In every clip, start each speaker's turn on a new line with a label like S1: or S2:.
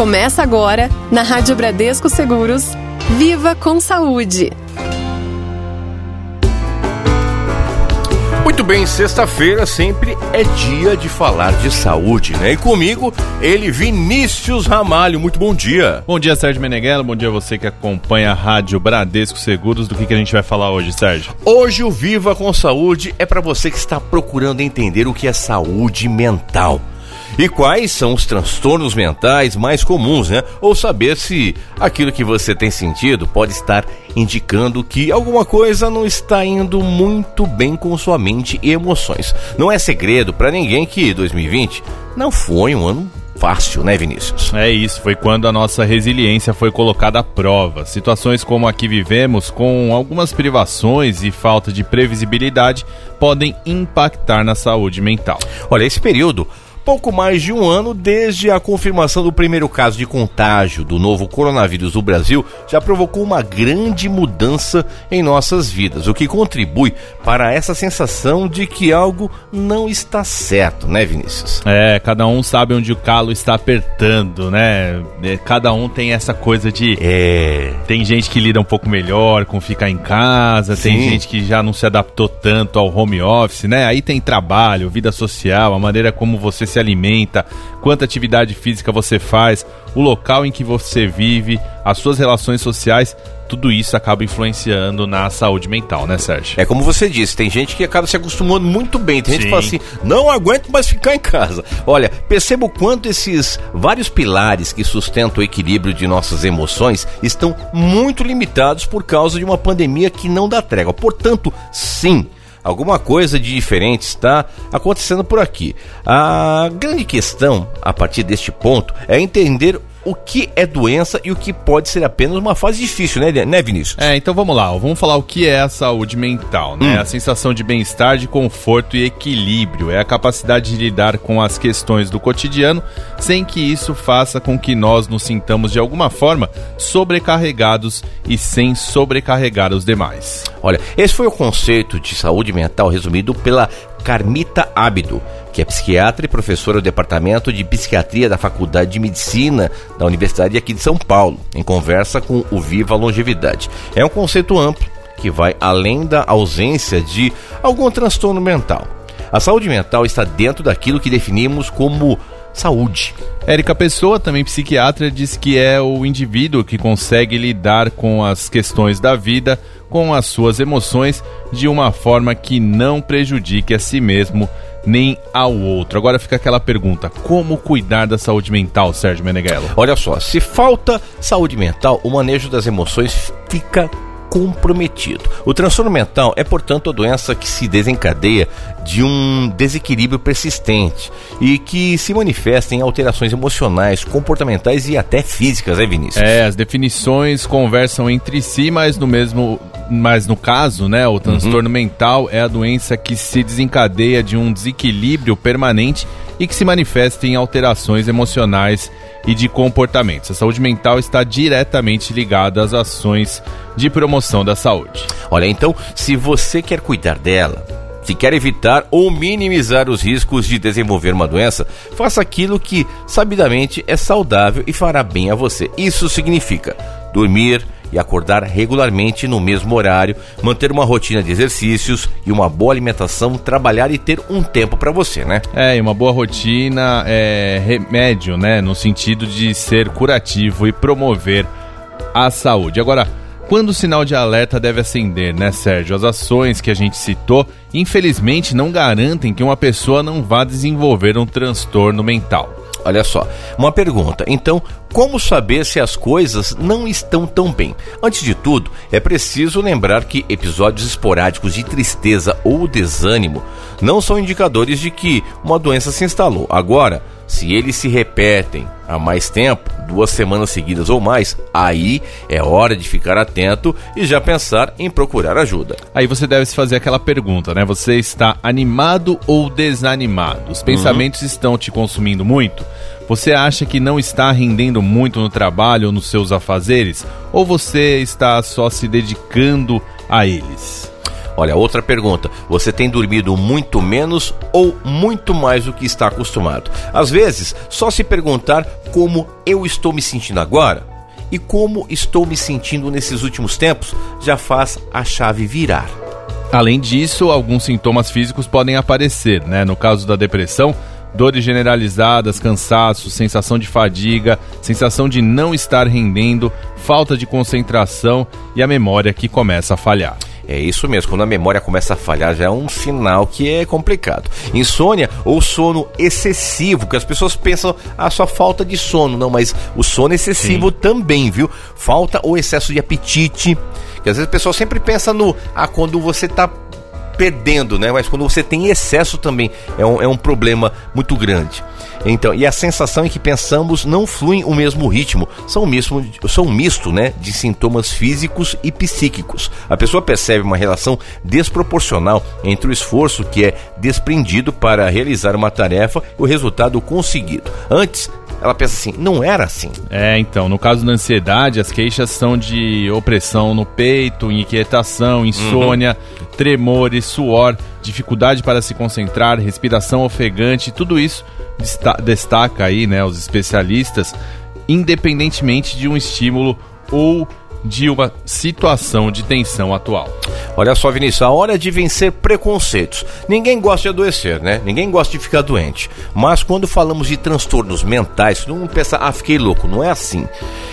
S1: Começa agora, na Rádio Bradesco Seguros, Viva com Saúde.
S2: Muito bem, sexta-feira sempre é dia de falar de saúde, né? E comigo, ele, Vinícius Ramalho. Muito bom dia.
S3: Bom dia, Sérgio Meneghello. Bom dia a você que acompanha a Rádio Bradesco Seguros. Do que, que a gente vai falar hoje, Sérgio?
S2: Hoje o Viva com Saúde é para você que está procurando entender o que é saúde mental. E quais são os transtornos mentais mais comuns, né? Ou saber se aquilo que você tem sentido pode estar indicando que alguma coisa não está indo muito bem com sua mente e emoções. Não é segredo para ninguém que 2020 não foi um ano fácil, né, Vinícius?
S3: É isso, foi quando a nossa resiliência foi colocada à prova. Situações como a que vivemos, com algumas privações e falta de previsibilidade, podem impactar na saúde mental.
S2: Olha, esse período pouco mais de um ano desde a confirmação do primeiro caso de contágio do novo coronavírus no Brasil já provocou uma grande mudança em nossas vidas, o que contribui para essa sensação de que algo não está certo, né, Vinícius?
S3: É, cada um sabe onde o calo está apertando, né? É, cada um tem essa coisa de. É. Tem gente que lida um pouco melhor com ficar em casa, Sim. tem gente que já não se adaptou tanto ao home office, né? Aí tem trabalho, vida social, a maneira como você se alimenta, quanta atividade física você faz, o local em que você vive, as suas relações sociais, tudo isso acaba influenciando na saúde mental, né, Sérgio?
S2: É como você disse, tem gente que acaba se acostumando muito bem. Tem Sim. gente que fala assim, não aguento mais ficar em casa. Olha, perceba o quanto esses vários pilares que sustentam o equilíbrio de nossas emoções estão muito limitados por causa de uma pandemia que não dá trégua. Portanto, sim alguma coisa de diferente está acontecendo por aqui. A grande questão, a partir deste ponto, é entender o que é doença e o que pode ser apenas uma fase difícil, né, né Vinícius?
S3: É, então vamos lá, vamos falar o que é a saúde mental, né? Hum. A sensação de bem-estar, de conforto e equilíbrio. É a capacidade de lidar com as questões do cotidiano sem que isso faça com que nós nos sintamos de alguma forma sobrecarregados e sem sobrecarregar os demais.
S2: Olha, esse foi o conceito de saúde mental resumido pela Carmita Ábido, que é psiquiatra e professora do Departamento de Psiquiatria da Faculdade de Medicina da Universidade aqui de São Paulo, em conversa com o Viva Longevidade. É um conceito amplo que vai além da ausência de algum transtorno mental. A saúde mental está dentro daquilo que definimos como saúde.
S3: Érica Pessoa, também psiquiatra, diz que é o indivíduo que consegue lidar com as questões da vida com as suas emoções de uma forma que não prejudique a si mesmo nem ao outro. Agora fica aquela pergunta: como cuidar da saúde mental, Sérgio Meneghello?
S2: Olha só, se falta saúde mental, o manejo das emoções fica comprometido. O transtorno mental é, portanto, a doença que se desencadeia de um desequilíbrio persistente e que se manifesta em alterações emocionais, comportamentais e até físicas, é Vinícius?
S3: É, as definições conversam entre si, mas no mesmo mas no caso, né, o transtorno uhum. mental é a doença que se desencadeia de um desequilíbrio permanente e que se manifesta em alterações emocionais e de comportamentos. A saúde mental está diretamente ligada às ações de promoção da saúde.
S2: Olha, então, se você quer cuidar dela, se quer evitar ou minimizar os riscos de desenvolver uma doença, faça aquilo que sabidamente é saudável e fará bem a você. Isso significa dormir, e acordar regularmente no mesmo horário, manter uma rotina de exercícios e uma boa alimentação, trabalhar e ter um tempo para você, né?
S3: É, e uma boa rotina é remédio, né? No sentido de ser curativo e promover a saúde. Agora, quando o sinal de alerta deve acender, né, Sérgio? As ações que a gente citou, infelizmente, não garantem que uma pessoa não vá desenvolver um transtorno mental.
S2: Olha só, uma pergunta. Então, como saber se as coisas não estão tão bem? Antes de tudo, é preciso lembrar que episódios esporádicos de tristeza ou desânimo não são indicadores de que uma doença se instalou. Agora, se eles se repetem há mais tempo, duas semanas seguidas ou mais, aí é hora de ficar atento e já pensar em procurar ajuda.
S3: Aí você deve se fazer aquela pergunta, né? Você está animado ou desanimado? Os pensamentos uhum. estão te consumindo muito? Você acha que não está rendendo muito no trabalho ou nos seus afazeres? Ou você está só se dedicando a eles?
S2: Olha, outra pergunta: você tem dormido muito menos ou muito mais do que está acostumado? Às vezes, só se perguntar como eu estou me sentindo agora e como estou me sentindo nesses últimos tempos já faz a chave virar.
S3: Além disso, alguns sintomas físicos podem aparecer, né? No caso da depressão, dores generalizadas, cansaço, sensação de fadiga, sensação de não estar rendendo, falta de concentração e a memória que começa a falhar.
S2: É isso mesmo, quando a memória começa a falhar já é um sinal que é complicado. Insônia ou sono excessivo, que as pessoas pensam a ah, só falta de sono, não, mas o sono excessivo Sim. também, viu? Falta ou excesso de apetite, que às vezes o pessoal sempre pensa no ah, quando você está perdendo, né? Mas quando você tem excesso também é um, é um problema muito grande. Então, e a sensação é que pensamos não fluem o mesmo ritmo, são, mesmo, são um misto né, de sintomas físicos e psíquicos. A pessoa percebe uma relação desproporcional entre o esforço que é desprendido para realizar uma tarefa e o resultado conseguido. Antes, ela pensa assim, não era assim.
S3: É, então, no caso da ansiedade, as queixas são de opressão no peito, inquietação, insônia, uhum. tremores, suor, dificuldade para se concentrar, respiração ofegante, tudo isso destaca aí, né, os especialistas, independentemente de um estímulo ou de uma situação de tensão atual.
S2: Olha só, Vinícius, a hora de vencer preconceitos. Ninguém gosta de adoecer, né? Ninguém gosta de ficar doente. Mas quando falamos de transtornos mentais, todo mundo pensa, ah, fiquei louco. Não é assim.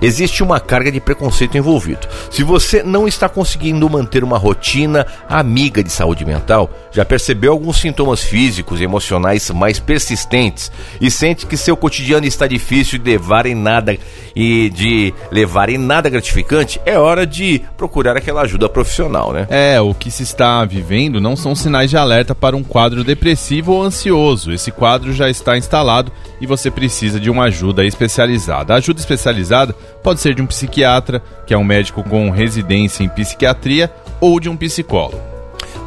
S2: Existe uma carga de preconceito envolvido. Se você não está conseguindo manter uma rotina amiga de saúde mental, já percebeu alguns sintomas físicos e emocionais mais persistentes e sente que seu cotidiano está difícil de levar em nada e de levar em nada gratificante, é hora de procurar aquela ajuda profissional, né?
S3: É, o que se está vivendo não são sinais de alerta para um quadro depressivo ou ansioso. Esse quadro já está instalado e você precisa de uma ajuda especializada. A ajuda especializada pode ser de um psiquiatra, que é um médico com residência em psiquiatria, ou de um psicólogo.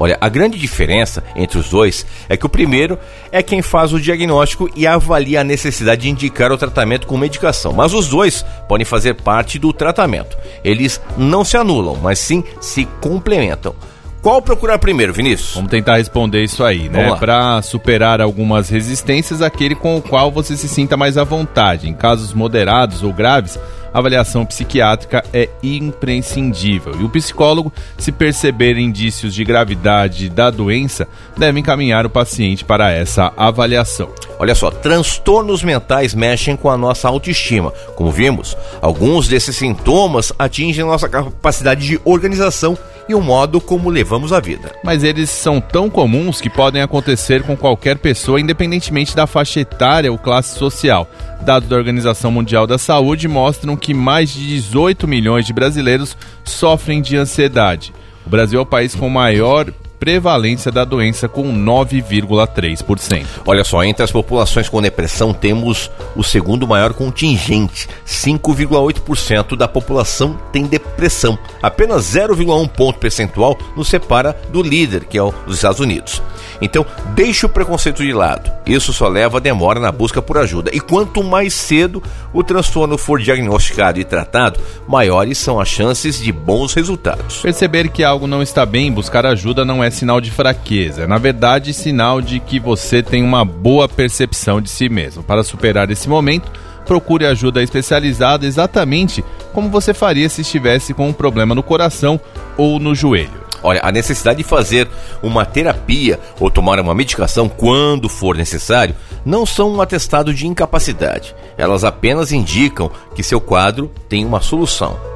S2: Olha, a grande diferença entre os dois é que o primeiro é quem faz o diagnóstico e avalia a necessidade de indicar o tratamento com medicação, mas os dois podem fazer parte do tratamento. Eles não se anulam, mas sim se complementam. Qual procurar primeiro, Vinícius?
S3: Vamos tentar responder isso aí, né? Para superar algumas resistências, aquele com o qual você se sinta mais à vontade. Em casos moderados ou graves, avaliação psiquiátrica é imprescindível. E o psicólogo, se perceber indícios de gravidade da doença, deve encaminhar o paciente para essa avaliação.
S2: Olha só, transtornos mentais mexem com a nossa autoestima. Como vimos, alguns desses sintomas atingem nossa capacidade de organização e o modo como levamos a vida.
S3: Mas eles são tão comuns que podem acontecer com qualquer pessoa, independentemente da faixa etária ou classe social. Dados da Organização Mundial da Saúde mostram que mais de 18 milhões de brasileiros sofrem de ansiedade. O Brasil é o país com maior prevalência da doença com 9,3%.
S2: Olha só, entre as populações com depressão temos o segundo maior contingente, 5,8% da população tem depressão. Apenas 0,1 ponto percentual nos separa do líder, que é os Estados Unidos. Então, deixe o preconceito de lado. Isso só leva a demora na busca por ajuda. E quanto mais cedo o transtorno for diagnosticado e tratado, maiores são as chances de bons resultados.
S3: Perceber que algo não está bem, buscar ajuda não é sinal de fraqueza. É, na verdade, sinal de que você tem uma boa percepção de si mesmo. Para superar esse momento, procure ajuda especializada exatamente como você faria se estivesse com um problema no coração ou no joelho.
S2: Olha, a necessidade de fazer uma terapia ou tomar uma medicação quando for necessário não são um atestado de incapacidade. Elas apenas indicam que seu quadro tem uma solução.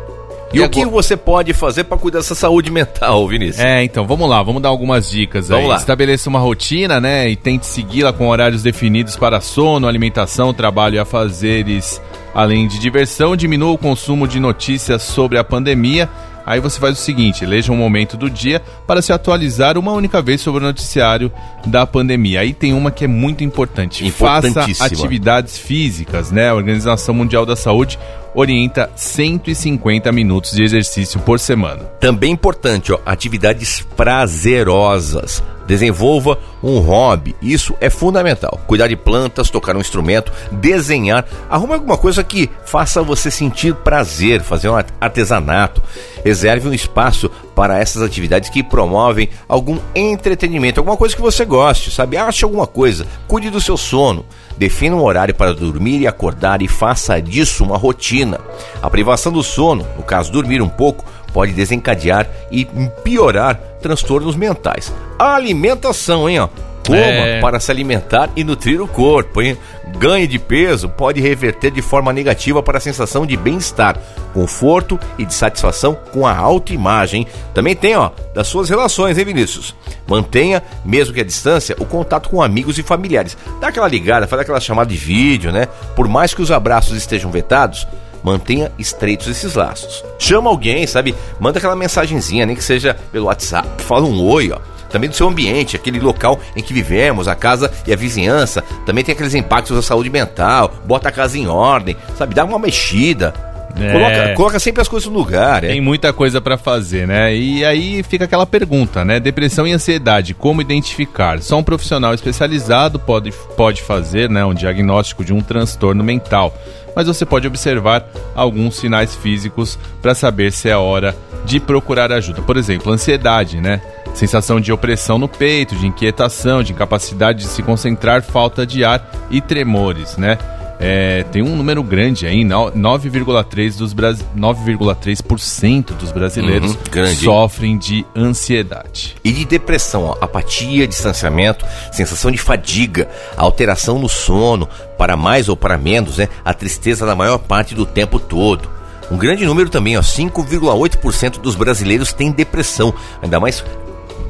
S2: E, e o que você pode fazer para cuidar dessa saúde mental, Vinícius?
S3: É, então, vamos lá, vamos dar algumas dicas vamos aí. Lá. Estabeleça uma rotina, né, e tente segui-la com horários definidos para sono, alimentação, trabalho e afazeres, além de diversão. Diminua o consumo de notícias sobre a pandemia Aí você faz o seguinte: eleja um momento do dia para se atualizar uma única vez sobre o noticiário da pandemia. Aí tem uma que é muito importante: faça atividades físicas, né? A Organização Mundial da Saúde orienta 150 minutos de exercício por semana.
S2: Também importante, ó, atividades prazerosas. Desenvolva um hobby, isso é fundamental. Cuidar de plantas, tocar um instrumento, desenhar, arrume alguma coisa que faça você sentir prazer, fazer um artesanato. Reserve um espaço para essas atividades que promovem algum entretenimento, alguma coisa que você goste, sabe? Ache alguma coisa, cuide do seu sono. Defina um horário para dormir e acordar e faça disso uma rotina. A privação do sono, no caso dormir um pouco, pode desencadear e piorar transtornos mentais. A alimentação, hein, ó. Coma é. para se alimentar e nutrir o corpo, hein? Ganhe de peso pode reverter de forma negativa para a sensação de bem-estar, conforto e de satisfação com a autoimagem. Também tem, ó, das suas relações, hein, Vinícius? Mantenha, mesmo que à distância, o contato com amigos e familiares. Dá aquela ligada, faz aquela chamada de vídeo, né? Por mais que os abraços estejam vetados, mantenha estreitos esses laços. Chama alguém, sabe? Manda aquela mensagenzinha, nem que seja pelo WhatsApp, fala um oi, ó também do seu ambiente, aquele local em que vivemos, a casa e a vizinhança. Também tem aqueles impactos da saúde mental, bota a casa em ordem, sabe? Dá uma mexida. É. Coloca, coloca, sempre as coisas no lugar.
S3: É. Tem muita coisa para fazer, né? E aí fica aquela pergunta, né? Depressão e ansiedade, como identificar? Só um profissional especializado pode, pode fazer né, um diagnóstico de um transtorno mental mas você pode observar alguns sinais físicos para saber se é hora de procurar ajuda. Por exemplo, ansiedade, né? Sensação de opressão no peito, de inquietação, de incapacidade de se concentrar, falta de ar e tremores, né? É, tem um número grande aí, 9,3% dos, 9,3% dos brasileiros uhum, sofrem de ansiedade.
S2: E de depressão, ó, apatia, distanciamento, sensação de fadiga, alteração no sono, para mais ou para menos, né, a tristeza na maior parte do tempo todo. Um grande número também, ó, 5,8% dos brasileiros têm depressão, ainda mais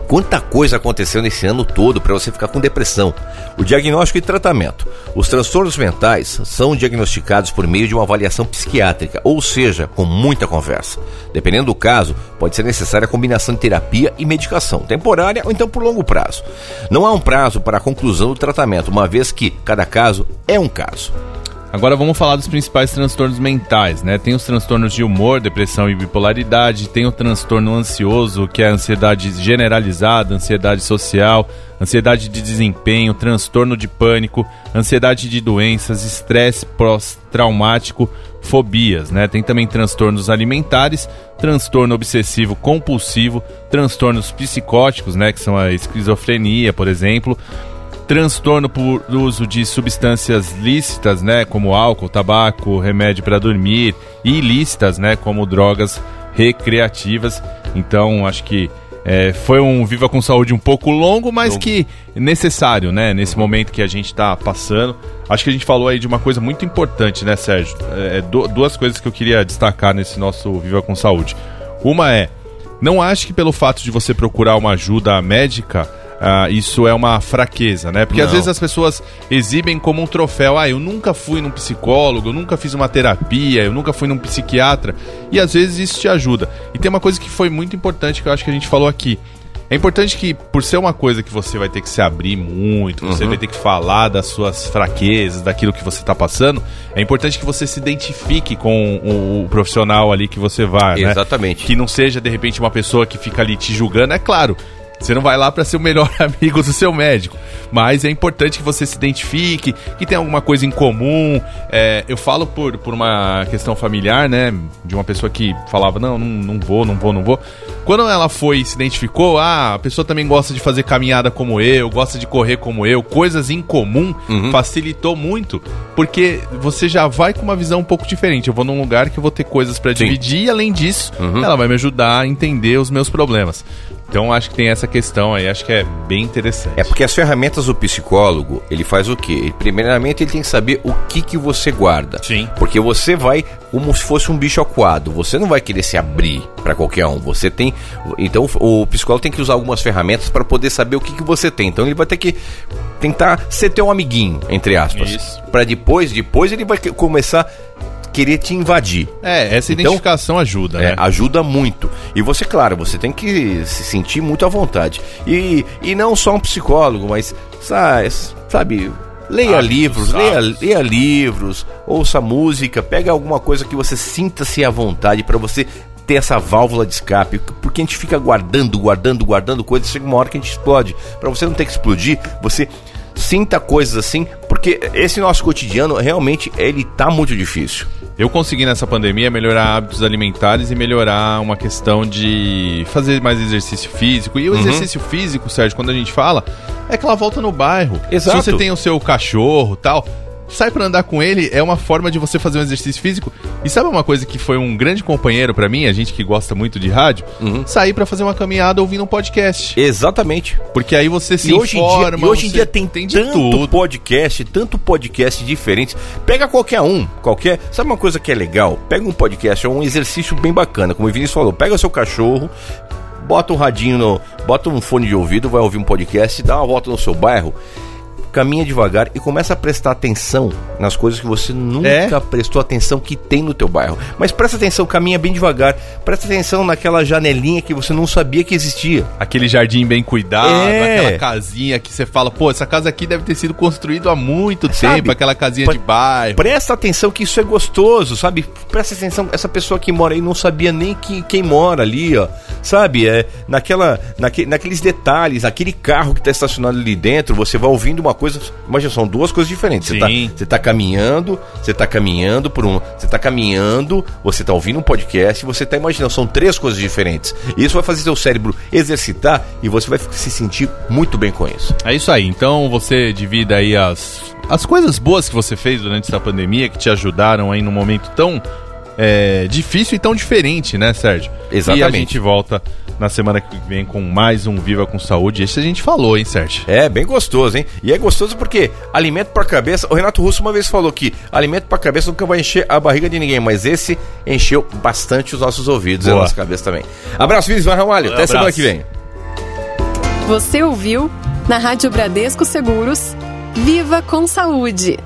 S2: Quanta coisa aconteceu nesse ano todo para você ficar com depressão? O diagnóstico e tratamento. Os transtornos mentais são diagnosticados por meio de uma avaliação psiquiátrica, ou seja, com muita conversa. Dependendo do caso, pode ser necessária a combinação de terapia e medicação, temporária ou então por longo prazo. Não há um prazo para a conclusão do tratamento, uma vez que cada caso é um caso.
S3: Agora vamos falar dos principais transtornos mentais, né? Tem os transtornos de humor, depressão e bipolaridade, tem o transtorno ansioso, que é a ansiedade generalizada, ansiedade social, ansiedade de desempenho, transtorno de pânico, ansiedade de doenças, estresse pós-traumático, fobias, né? Tem também transtornos alimentares, transtorno obsessivo compulsivo, transtornos psicóticos, né, que são a esquizofrenia, por exemplo, transtorno por uso de substâncias lícitas, né, como álcool, tabaco, remédio para dormir, e ilícitas, né, como drogas recreativas. Então, acho que é, foi um Viva com Saúde um pouco longo, mas longo. que necessário, né? Nesse momento que a gente está passando. Acho que a gente falou aí de uma coisa muito importante, né, Sérgio? É, duas coisas que eu queria destacar nesse nosso Viva com Saúde. Uma é, não acho que pelo fato de você procurar uma ajuda médica ah, isso é uma fraqueza, né? Porque Não. às vezes as pessoas exibem como um troféu, ah, eu nunca fui num psicólogo, eu nunca fiz uma terapia, eu nunca fui num psiquiatra, e às vezes isso te ajuda. E tem uma coisa que foi muito importante que eu acho que a gente falou aqui. É importante que, por ser uma coisa que você vai ter que se abrir muito, você uhum. vai ter que falar das suas fraquezas, daquilo que você está passando, é importante que você se identifique com o, o profissional ali que você vai,
S2: né? Exatamente.
S3: Que não seja, de repente, uma pessoa que fica ali te julgando. É claro, você não vai lá para ser o melhor amigo do seu médico. Mas é importante que você se identifique, que tem alguma coisa em comum. É, eu falo por, por uma questão familiar, né? De uma pessoa que falava: não, não, não vou, não vou, não vou. Quando ela foi e se identificou, ah, a pessoa também gosta de fazer caminhada como eu, gosta de correr como eu, coisas em comum, uhum. facilitou muito, porque você já vai com uma visão um pouco diferente. Eu vou num lugar que eu vou ter coisas para dividir e, além disso, uhum. ela vai me ajudar a entender os meus problemas. Então acho que tem essa questão aí, acho que é bem interessante.
S2: É porque as ferramentas do psicólogo, ele faz o quê? primeiramente ele tem que saber o que que você guarda.
S3: Sim.
S2: Porque você vai como se fosse um bicho aquado, você não vai querer se abrir para qualquer um. Você tem, então o psicólogo tem que usar algumas ferramentas para poder saber o que que você tem. Então ele vai ter que tentar ser teu amiguinho, entre aspas. Para depois, depois ele vai começar querer te invadir.
S3: É, essa então, identificação ajuda, é,
S2: né? Ajuda muito. E você, claro, você tem que se sentir muito à vontade. E, e não só um psicólogo, mas, sabe, Leia livros, leia, leia livros, ouça música, pega alguma coisa que você sinta-se à vontade para você ter essa válvula de escape, porque a gente fica guardando, guardando, guardando coisas, chega uma hora que a gente explode. Para você não ter que explodir, você sinta coisas assim, porque esse nosso cotidiano realmente ele tá muito difícil.
S3: Eu consegui nessa pandemia melhorar hábitos alimentares e melhorar uma questão de fazer mais exercício físico. E o uhum. exercício físico, Sérgio, quando a gente fala, é aquela volta no bairro.
S2: Exato.
S3: Se você tem o seu cachorro tal, sai para andar com ele é uma forma de você fazer um exercício físico. E sabe uma coisa que foi um grande companheiro para mim, a gente que gosta muito de rádio, uhum. sair para fazer uma caminhada ouvindo um podcast.
S2: Exatamente.
S3: Porque aí você se
S2: e hoje
S3: informa.
S2: Em dia, e hoje em dia tem, tem tanto tudo. podcast, tanto podcast diferente. Pega qualquer um, qualquer. Sabe uma coisa que é legal? Pega um podcast, é um exercício bem bacana, como o Vinícius falou. Pega seu cachorro, bota um radinho no, bota um fone de ouvido, vai ouvir um podcast, dá uma volta no seu bairro caminha devagar e começa a prestar atenção nas coisas que você nunca é? prestou atenção que tem no teu bairro. Mas presta atenção, caminha bem devagar. Presta atenção naquela janelinha que você não sabia que existia.
S3: Aquele jardim bem cuidado, é. aquela casinha que você fala, pô, essa casa aqui deve ter sido construída há muito sabe? tempo, aquela casinha de bairro.
S2: Presta atenção que isso é gostoso, sabe? Presta atenção, essa pessoa que mora aí não sabia nem que quem mora ali, ó. Sabe? É naquela naque, naqueles detalhes, aquele carro que está estacionado ali dentro, você vai ouvindo uma coisa coisas. Imagina, são duas coisas diferentes. Você tá, você tá caminhando, você tá caminhando por um. Você tá caminhando, você tá ouvindo um podcast, você tá imaginando. São três coisas diferentes. Isso vai fazer seu cérebro exercitar e você vai se sentir muito bem com isso.
S3: É isso aí. Então você divida aí as, as coisas boas que você fez durante essa pandemia que te ajudaram aí num momento tão é, difícil e tão diferente, né, Sérgio?
S2: Exatamente.
S3: E a gente volta na semana que vem com mais um Viva com Saúde. Esse a gente falou, hein, Sérgio?
S2: É, bem gostoso, hein? E é gostoso porque alimento pra cabeça. O Renato Russo uma vez falou que alimento pra cabeça nunca vai encher a barriga de ninguém, mas esse encheu bastante os nossos ouvidos Boa. e a nossa cabeça também. Abraço, Vinícius Ramalho. Até abraço. semana que vem.
S1: Você ouviu na Rádio Bradesco Seguros Viva com Saúde.